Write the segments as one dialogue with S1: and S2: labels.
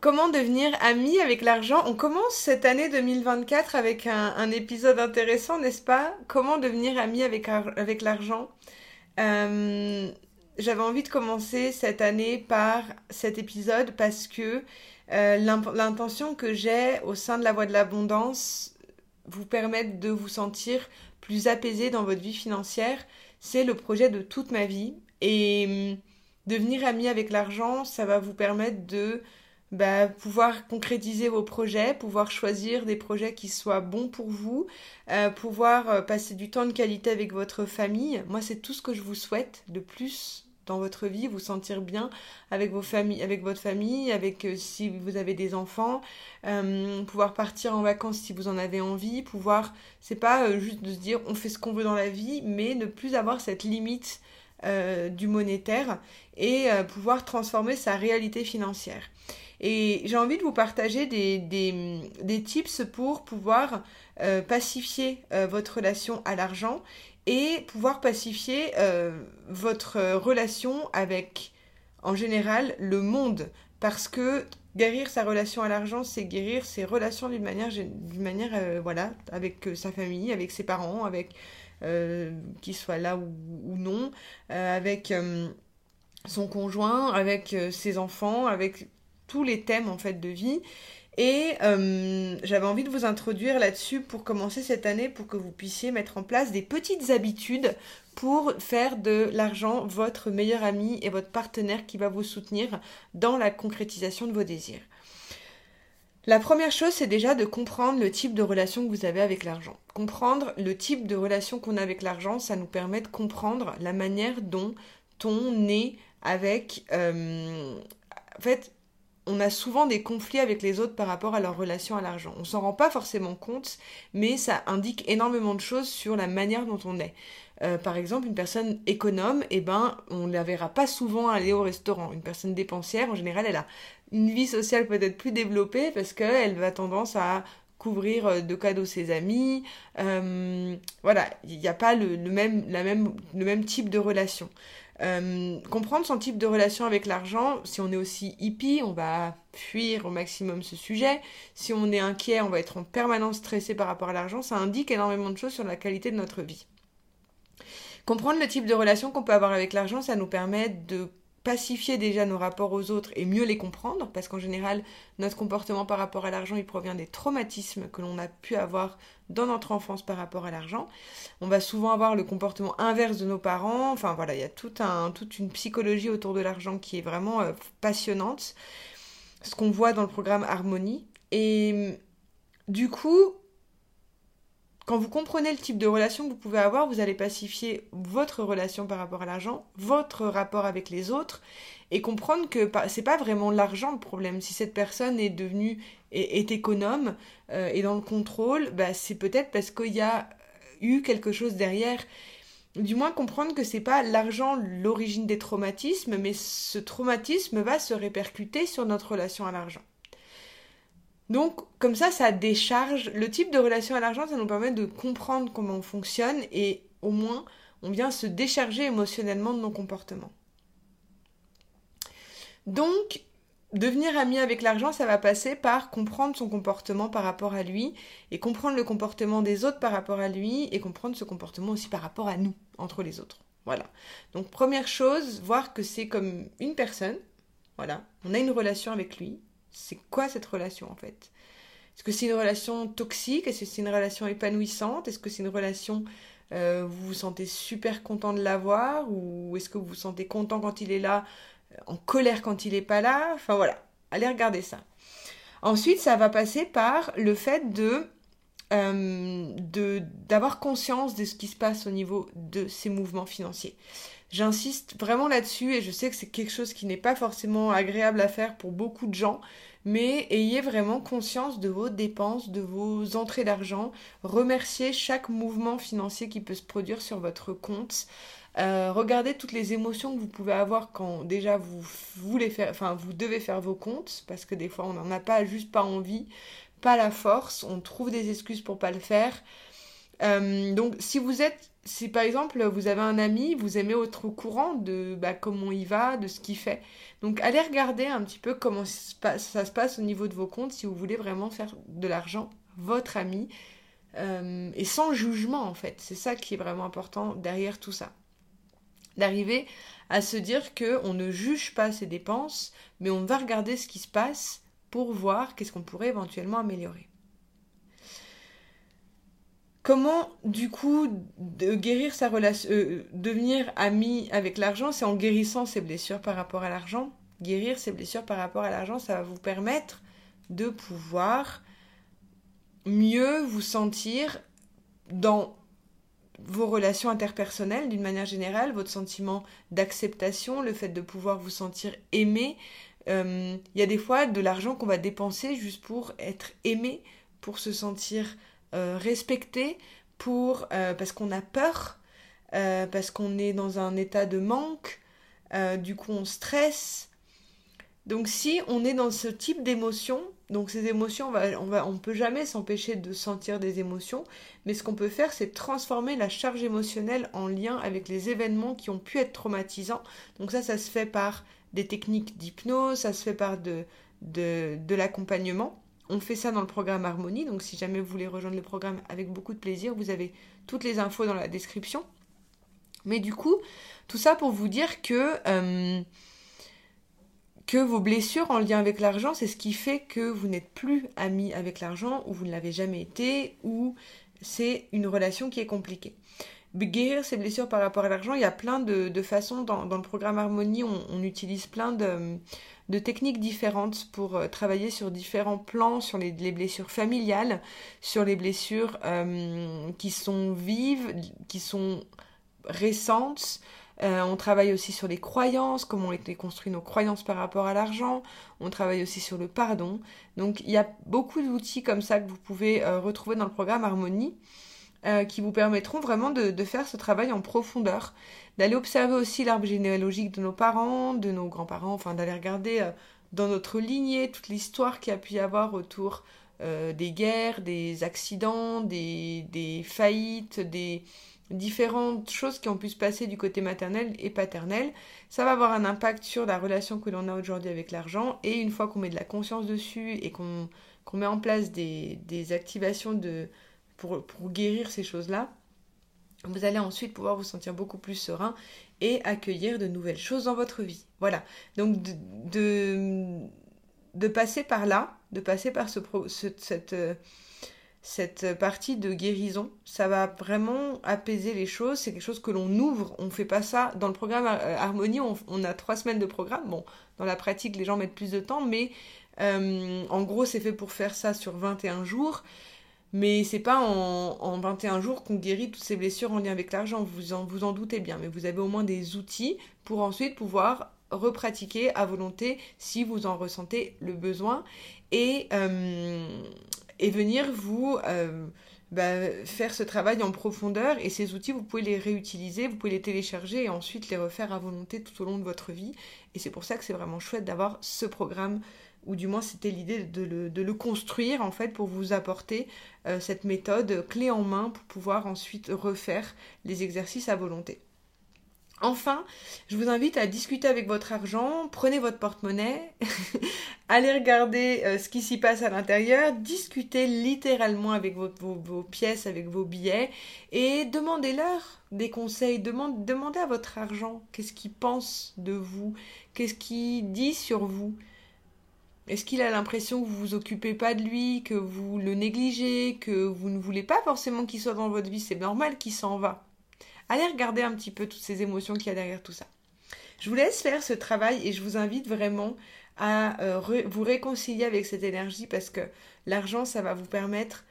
S1: Comment devenir ami avec l'argent On commence cette année 2024 avec un, épisode intéressant, n'est-ce pas? Comment devenir ami avec, l'argent? Euh, J'avais envie de commencer cette année par cet épisode parce que euh, l'intention que j'ai au sein de la voie de l'abondance vous permettre de vous sentir plus apaisé dans votre vie financière. C'est le projet de toute ma vie. Et hum, devenir ami avec l'argent, ça va vous permettre de bah, pouvoir concrétiser vos projets, pouvoir choisir des projets qui soient bons pour vous, euh, pouvoir euh, passer du temps de qualité avec votre famille. Moi, c'est tout ce que je vous souhaite de plus dans votre vie, vous sentir bien avec vos familles, avec votre famille, avec euh, si vous avez des enfants, pouvoir partir en vacances si vous en avez envie, pouvoir, c'est pas juste de se dire on fait ce qu'on veut dans la vie, mais ne plus avoir cette limite du monétaire et pouvoir transformer sa réalité financière. Et j'ai envie de vous partager des, des, tips pour pouvoir euh, pacifier euh, votre relation à l'argent et pouvoir pacifier euh, votre relation avec, en général, le monde. Parce que guérir sa relation à l'argent, c'est guérir ses relations d'une manière, d'une manière voilà, avec sa famille, avec ses parents, avec qu'ils soient là ou non, avec son conjoint, avec ses enfants, avec tous les thèmes en fait de vie. Et euh, j'avais envie de vous introduire là-dessus pour commencer cette année, pour que vous puissiez mettre en place des petites habitudes pour faire de l'argent votre meilleur ami et votre partenaire qui va vous soutenir dans la concrétisation de vos désirs. La première chose, c'est déjà de comprendre le type de relation que vous avez avec l'argent. Comprendre le type de relation qu'on a avec l'argent, ça nous permet de comprendre la manière dont on est avec... Euh, en fait, on a souvent des conflits avec les autres par rapport à leur relation à l'argent. On s'en rend pas forcément compte, mais ça indique énormément de choses sur la manière dont on est. Euh, par exemple, une personne économe, eh ben, on ne la verra pas souvent aller au restaurant. Une personne dépensière, en général, elle a une vie sociale peut-être plus développée parce qu'elle va tendance à couvrir euh, de cadeaux ses amis. Euh, voilà, il n'y a pas le, même, type de relation. Euh, comprendre son type de relation avec l'argent, si on est aussi hippie, on va fuir au maximum ce sujet. Si on est inquiet, on va être en permanence stressé par rapport à l'argent. Ça indique énormément de choses sur la qualité de notre vie. Comprendre le type de relation qu'on peut avoir avec l'argent, ça nous permet de pacifier déjà nos rapports aux autres et mieux les comprendre, parce qu'en général, notre comportement par rapport à l'argent, il provient des traumatismes que l'on a pu avoir dans notre enfance par rapport à l'argent. On va souvent avoir le comportement inverse de nos parents, enfin voilà, il y a toute une psychologie autour de l'argent qui est vraiment euh, passionnante, ce qu'on voit dans le programme Harmonie. Et du coup, quand vous comprenez le type de relation que vous pouvez avoir, vous allez pacifier votre relation par rapport à l'argent, votre rapport avec les autres, et comprendre que c'est pas vraiment l'argent le problème. Si cette personne est devenue est, économe euh, et dans le contrôle, bah, c'est peut-être parce qu'il y a eu quelque chose derrière. Du moins comprendre que c'est pas l'argent l'origine des traumatismes, mais ce traumatisme va se répercuter sur notre relation à l'argent. Donc, comme ça, ça décharge. Le type de relation à l'argent, ça nous permet de comprendre comment on fonctionne et au moins, on vient se décharger émotionnellement de nos comportements. Donc, devenir ami avec l'argent, ça va passer par comprendre son comportement par rapport à lui et comprendre le comportement des autres par rapport à lui et comprendre ce comportement aussi par rapport à nous, entre les autres. Voilà. Donc, première chose, voir que c'est comme une personne. Voilà. On a une relation avec lui c'est quoi cette relation en fait? Est-ce que c'est une relation toxique? Est-ce que c'est une relation épanouissante? Est-ce que c'est une relation euh, vous vous sentez super content de l'avoir ou est-ce que vous vous sentez content quand il est là, en colère quand il n'est pas là? Enfin voilà, allez regarder ça. Ensuite, ça va passer par le fait de euh, d'avoir conscience de ce qui se passe au niveau de ces mouvements financiers. J'insiste vraiment là-dessus et je sais que c'est quelque chose qui n'est pas forcément agréable à faire pour beaucoup de gens, mais ayez vraiment conscience de vos dépenses, de vos entrées d'argent. Remerciez chaque mouvement financier qui peut se produire sur votre compte. Euh, regardez toutes les émotions que vous pouvez avoir quand déjà vous voulez faire, enfin vous devez faire vos comptes, parce que des fois on n'en a pas juste pas envie, pas la force, on trouve des excuses pour pas le faire. Euh, donc si vous êtes si par exemple vous avez un ami, vous aimez être au courant de bah, comment il va, de ce qu'il fait. Donc allez regarder un petit peu comment ça se passe au niveau de vos comptes si vous voulez vraiment faire de l'argent, votre ami, euh, et sans jugement en fait. C'est ça qui est vraiment important derrière tout ça. D'arriver à se dire que on ne juge pas ses dépenses, mais on va regarder ce qui se passe pour voir qu'est-ce qu'on pourrait éventuellement améliorer. Comment, du coup, guérir sa relation, euh, devenir ami avec l'argent, c'est en guérissant ses blessures par rapport à l'argent. Guérir ses blessures par rapport à l'argent, ça va vous permettre de pouvoir mieux vous sentir dans vos relations interpersonnelles d'une manière générale, votre sentiment d'acceptation, le fait de pouvoir vous sentir aimé. Euh, il y a des fois de l'argent qu'on va dépenser juste pour être aimé, pour se sentir respecter pour euh, parce qu'on a peur, euh, parce qu'on est dans un état de manque, du coup on stresse. Donc si on est dans ce type d'émotions, donc ces émotions, on va, on va, on peut jamais s'empêcher de sentir des émotions, mais ce qu'on peut faire, c'est transformer la charge émotionnelle en lien avec les événements qui ont pu être traumatisants. Donc ça, ça se fait par des techniques d'hypnose, ça se fait par de, de, de l'accompagnement. On fait ça dans le programme Harmonie, donc si jamais vous voulez rejoindre le programme avec beaucoup de plaisir, vous avez toutes les infos dans la description. Mais du coup, tout ça pour vous dire que, euh, que vos blessures en lien avec l'argent, c'est ce qui fait que vous n'êtes plus ami avec l'argent, ou vous ne l'avez jamais été, ou c'est une relation qui est compliquée. Guérir ses blessures par rapport à l'argent, il y a plein de, façons. Dans, le programme Harmonie, on utilise plein de, techniques différentes pour euh, travailler sur différents plans, sur les, blessures familiales, sur les blessures euh, qui sont vives, qui sont récentes. Euh, on travaille aussi sur les croyances, comment ont été construites nos croyances par rapport à l'argent. On travaille aussi sur le pardon. Donc il y a beaucoup d'outils comme ça que vous pouvez retrouver dans le programme Harmonie. Qui vous permettront vraiment de, faire ce travail en profondeur d'aller observer aussi l'arbre généalogique de nos parents, de nos grands-parents, enfin d'aller regarder euh, dans notre lignée toute l'histoire qu'il y a pu y avoir autour euh, des guerres, des accidents, des, faillites, des différentes choses qui ont pu se passer du côté maternel et paternel. Ça va avoir un impact sur la relation que l'on a aujourd'hui avec l'argent et une fois qu'on met de la conscience dessus et qu'on met en place des activations de, pour, guérir ces choses-là, vous allez ensuite pouvoir vous sentir beaucoup plus serein et accueillir de nouvelles choses dans votre vie. Voilà. Donc de, passer par là, de passer par cette, cette partie de guérison, ça va vraiment apaiser les choses. C'est quelque chose que l'on ouvre. On ne fait pas ça dans le programme euh, Harmonie. On, a trois semaines de programme. Bon, dans la pratique, les gens mettent plus de temps, mais euh, en gros, c'est fait pour faire ça sur 21 jours. Mais c'est pas en, en, 21 jours qu'on guérit toutes ces blessures en lien avec l'argent, vous en, vous en doutez bien, mais vous avez au moins des outils pour ensuite pouvoir repratiquer à volonté si vous en ressentez le besoin et, euh, venir vous euh, bah, faire ce travail en profondeur. Et ces outils vous pouvez les réutiliser, vous pouvez les télécharger et ensuite les refaire à volonté tout au long de votre vie. Et c'est pour ça que c'est vraiment chouette d'avoir ce programme ou du moins c'était l'idée de le, construire en fait pour vous apporter euh, cette méthode clé en main pour pouvoir ensuite refaire les exercices à volonté. Enfin, je vous invite à discuter avec votre argent, prenez votre porte-monnaie, allez regarder euh, ce qui s'y passe à l'intérieur, discutez littéralement avec vos, pièces, avec vos billets et demandez-leur des conseils, demandez à votre argent qu'est-ce qu'il pense de vous, qu'est-ce qu'il dit sur vous. Est-ce qu'il a l'impression que vous vous occupez pas de lui, que vous le négligez, que vous ne voulez pas forcément qu'il soit dans votre vie? C'est normal qu'il s'en va. Allez regarder un petit peu toutes ces émotions qu'il y a derrière tout ça. Je vous laisse faire ce travail et je vous invite vraiment à euh, vous réconcilier avec cette énergie parce que l'argent, ça va vous permettre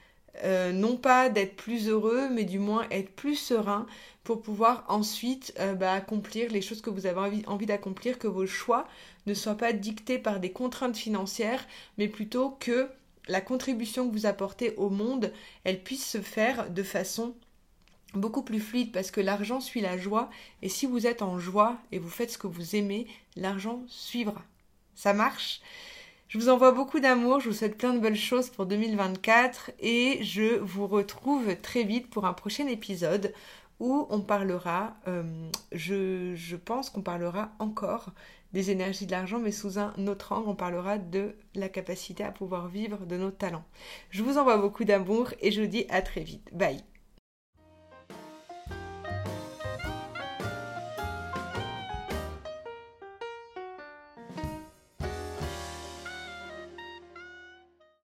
S1: euh, non pas d'être plus heureux, mais du moins être plus serein pour pouvoir ensuite euh, bah, accomplir les choses que vous avez envie, envie d'accomplir, que vos choix ne soient pas dictés par des contraintes financières, mais plutôt que la contribution que vous apportez au monde, elle puisse se faire de façon beaucoup plus fluide parce que l'argent suit la joie et si vous êtes en joie et vous faites ce que vous aimez, l'argent suivra. Ça marche? Je vous envoie beaucoup d'amour, je vous souhaite plein de belles choses pour 2024 et je vous retrouve très vite pour un prochain épisode où on parlera, euh, je, je pense qu'on parlera encore des énergies de l'argent, mais sous un autre angle, on parlera de la capacité à pouvoir vivre de nos talents. Je vous envoie beaucoup d'amour et je vous dis à très vite. Bye